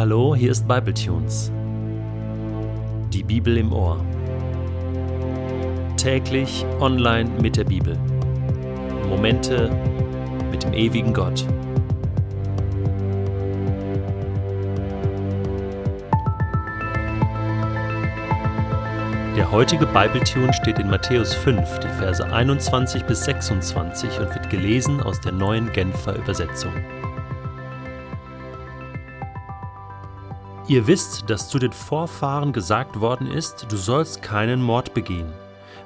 Hallo, hier ist Bibletunes. Die Bibel im Ohr. Täglich online mit der Bibel. Momente mit dem ewigen Gott. Der heutige Bibletune steht in Matthäus 5, die Verse 21 bis 26 und wird gelesen aus der neuen Genfer Übersetzung. Ihr wisst, dass zu den Vorfahren gesagt worden ist, du sollst keinen Mord begehen.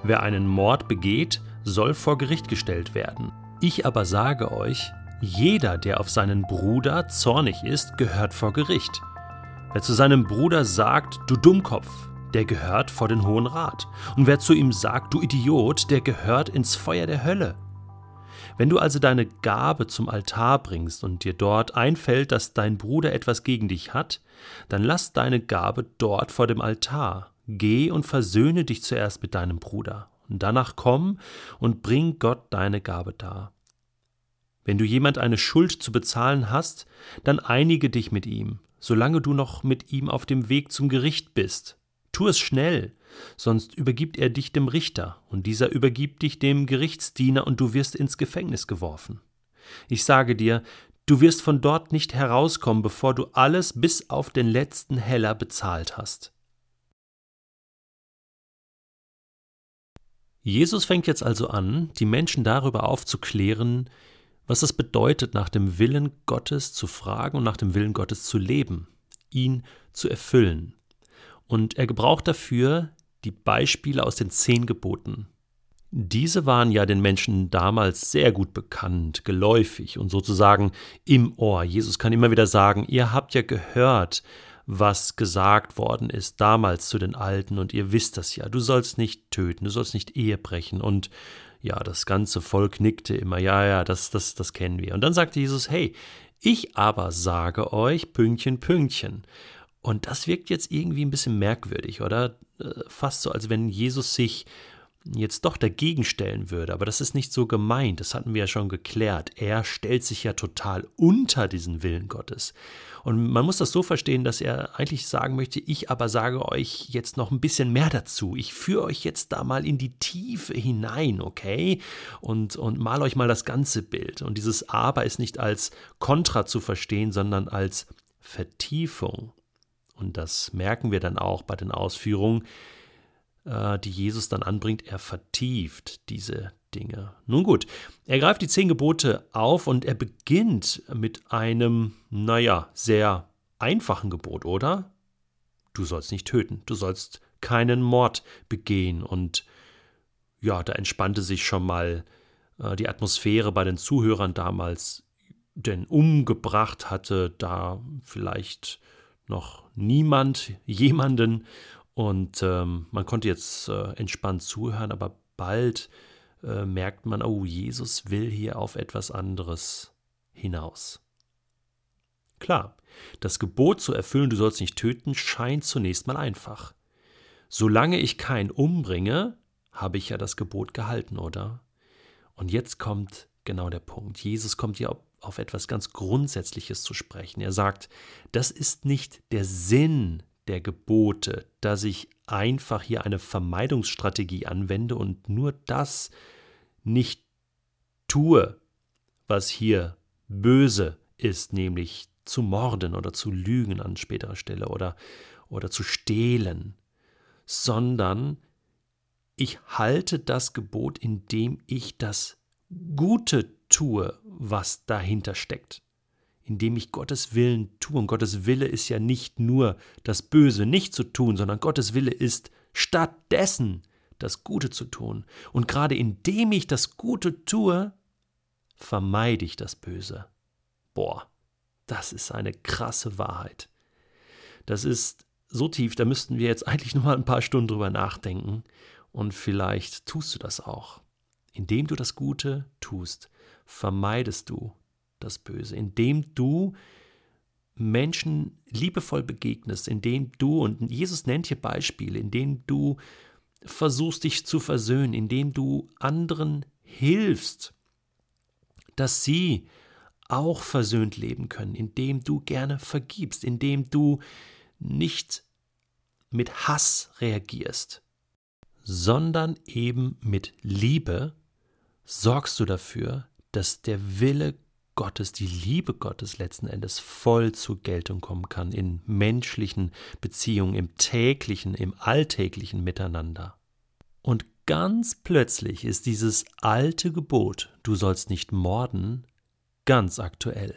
Wer einen Mord begeht, soll vor Gericht gestellt werden. Ich aber sage euch, jeder, der auf seinen Bruder zornig ist, gehört vor Gericht. Wer zu seinem Bruder sagt, du Dummkopf, der gehört vor den Hohen Rat. Und wer zu ihm sagt, du Idiot, der gehört ins Feuer der Hölle. Wenn du also deine Gabe zum Altar bringst und dir dort einfällt, dass dein Bruder etwas gegen dich hat, dann lass deine Gabe dort vor dem Altar. Geh und versöhne dich zuerst mit deinem Bruder, und danach komm und bring Gott deine Gabe dar. Wenn du jemand eine Schuld zu bezahlen hast, dann einige dich mit ihm, solange du noch mit ihm auf dem Weg zum Gericht bist. Tu es schnell, sonst übergibt er dich dem Richter, und dieser übergibt dich dem Gerichtsdiener, und du wirst ins Gefängnis geworfen. Ich sage dir, du wirst von dort nicht herauskommen, bevor du alles bis auf den letzten Heller bezahlt hast. Jesus fängt jetzt also an, die Menschen darüber aufzuklären, was es bedeutet, nach dem Willen Gottes zu fragen und nach dem Willen Gottes zu leben, ihn zu erfüllen. Und er gebraucht dafür die Beispiele aus den zehn Geboten. Diese waren ja den Menschen damals sehr gut bekannt, geläufig und sozusagen im Ohr. Jesus kann immer wieder sagen, ihr habt ja gehört, was gesagt worden ist damals zu den Alten und ihr wisst das ja. Du sollst nicht töten, du sollst nicht Ehe brechen und ja, das ganze Volk nickte immer, ja, ja, das, das, das kennen wir. Und dann sagte Jesus, hey, ich aber sage euch, Pünktchen, Pünktchen. Und das wirkt jetzt irgendwie ein bisschen merkwürdig, oder? Äh, fast so, als wenn Jesus sich jetzt doch dagegen stellen würde. Aber das ist nicht so gemeint, das hatten wir ja schon geklärt. Er stellt sich ja total unter diesen Willen Gottes. Und man muss das so verstehen, dass er eigentlich sagen möchte, ich aber sage euch jetzt noch ein bisschen mehr dazu. Ich führe euch jetzt da mal in die Tiefe hinein, okay? Und, und mal euch mal das ganze Bild. Und dieses aber ist nicht als Kontra zu verstehen, sondern als Vertiefung. Und das merken wir dann auch bei den Ausführungen, äh, die Jesus dann anbringt. Er vertieft diese Dinge. Nun gut, er greift die zehn Gebote auf und er beginnt mit einem, naja, sehr einfachen Gebot, oder? Du sollst nicht töten, du sollst keinen Mord begehen. Und ja, da entspannte sich schon mal äh, die Atmosphäre bei den Zuhörern damals, denn umgebracht hatte da vielleicht noch niemand jemanden und ähm, man konnte jetzt äh, entspannt zuhören, aber bald äh, merkt man, oh, Jesus will hier auf etwas anderes hinaus. Klar, das Gebot zu erfüllen, du sollst nicht töten, scheint zunächst mal einfach. Solange ich keinen umbringe, habe ich ja das Gebot gehalten, oder? Und jetzt kommt genau der Punkt. Jesus kommt hier auf etwas ganz Grundsätzliches zu sprechen. Er sagt, das ist nicht der Sinn der Gebote, dass ich einfach hier eine Vermeidungsstrategie anwende und nur das nicht tue, was hier böse ist, nämlich zu morden oder zu lügen an späterer Stelle oder, oder zu stehlen, sondern ich halte das Gebot, indem ich das Gute tue, was dahinter steckt. Indem ich Gottes Willen tue. Und Gottes Wille ist ja nicht nur das Böse nicht zu tun, sondern Gottes Wille ist stattdessen das Gute zu tun. Und gerade indem ich das Gute tue, vermeide ich das Böse. Boah, das ist eine krasse Wahrheit. Das ist so tief, da müssten wir jetzt eigentlich nur mal ein paar Stunden drüber nachdenken. Und vielleicht tust du das auch. Indem du das Gute tust, vermeidest du das Böse. Indem du Menschen liebevoll begegnest, indem du, und Jesus nennt hier Beispiele, indem du versuchst dich zu versöhnen, indem du anderen hilfst, dass sie auch versöhnt leben können, indem du gerne vergibst, indem du nicht mit Hass reagierst, sondern eben mit Liebe sorgst du dafür, dass der Wille Gottes, die Liebe Gottes letzten Endes voll zur Geltung kommen kann in menschlichen Beziehungen, im täglichen, im alltäglichen Miteinander. Und ganz plötzlich ist dieses alte Gebot, du sollst nicht morden, ganz aktuell,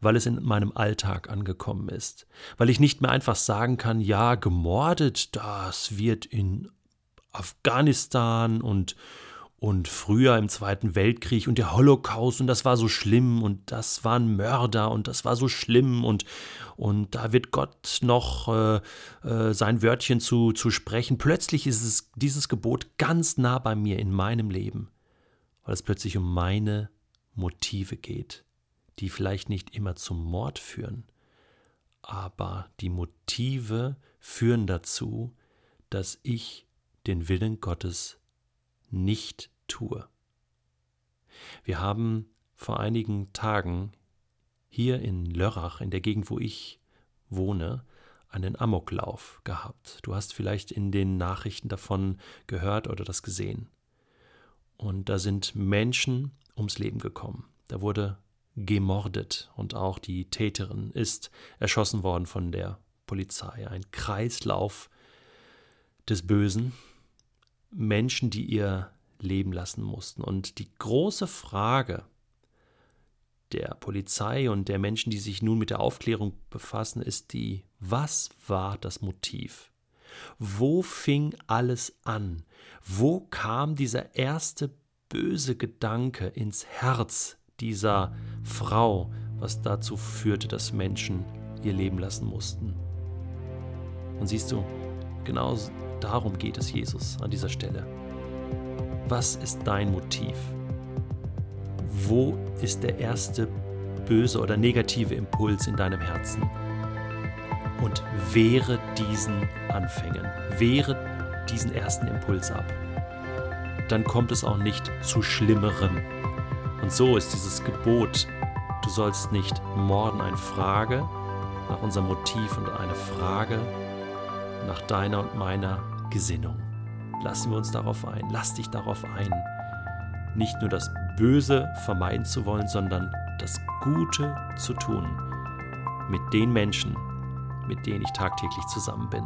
weil es in meinem Alltag angekommen ist, weil ich nicht mehr einfach sagen kann, ja, gemordet, das wird in Afghanistan und und früher im Zweiten Weltkrieg und der Holocaust und das war so schlimm und das waren Mörder und das war so schlimm und, und da wird Gott noch äh, äh, sein Wörtchen zu, zu sprechen. Plötzlich ist es dieses Gebot ganz nah bei mir in meinem Leben, weil es plötzlich um meine Motive geht, die vielleicht nicht immer zum Mord führen, aber die Motive führen dazu, dass ich den Willen Gottes nicht tue. Wir haben vor einigen Tagen hier in Lörrach, in der Gegend, wo ich wohne, einen Amoklauf gehabt. Du hast vielleicht in den Nachrichten davon gehört oder das gesehen. Und da sind Menschen ums Leben gekommen. Da wurde gemordet und auch die Täterin ist erschossen worden von der Polizei. Ein Kreislauf des Bösen. Menschen, die ihr leben lassen mussten. Und die große Frage der Polizei und der Menschen, die sich nun mit der Aufklärung befassen, ist die, was war das Motiv? Wo fing alles an? Wo kam dieser erste böse Gedanke ins Herz dieser Frau, was dazu führte, dass Menschen ihr Leben lassen mussten? Und siehst du, genau darum geht es Jesus an dieser Stelle. Was ist dein Motiv? Wo ist der erste böse oder negative Impuls in deinem Herzen? Und wehre diesen Anfängen, wehre diesen ersten Impuls ab. Dann kommt es auch nicht zu Schlimmerem. Und so ist dieses Gebot, du sollst nicht morden, eine Frage nach unserem Motiv und eine Frage nach deiner und meiner Gesinnung lassen wir uns darauf ein, lass dich darauf ein, nicht nur das Böse vermeiden zu wollen, sondern das Gute zu tun mit den Menschen, mit denen ich tagtäglich zusammen bin.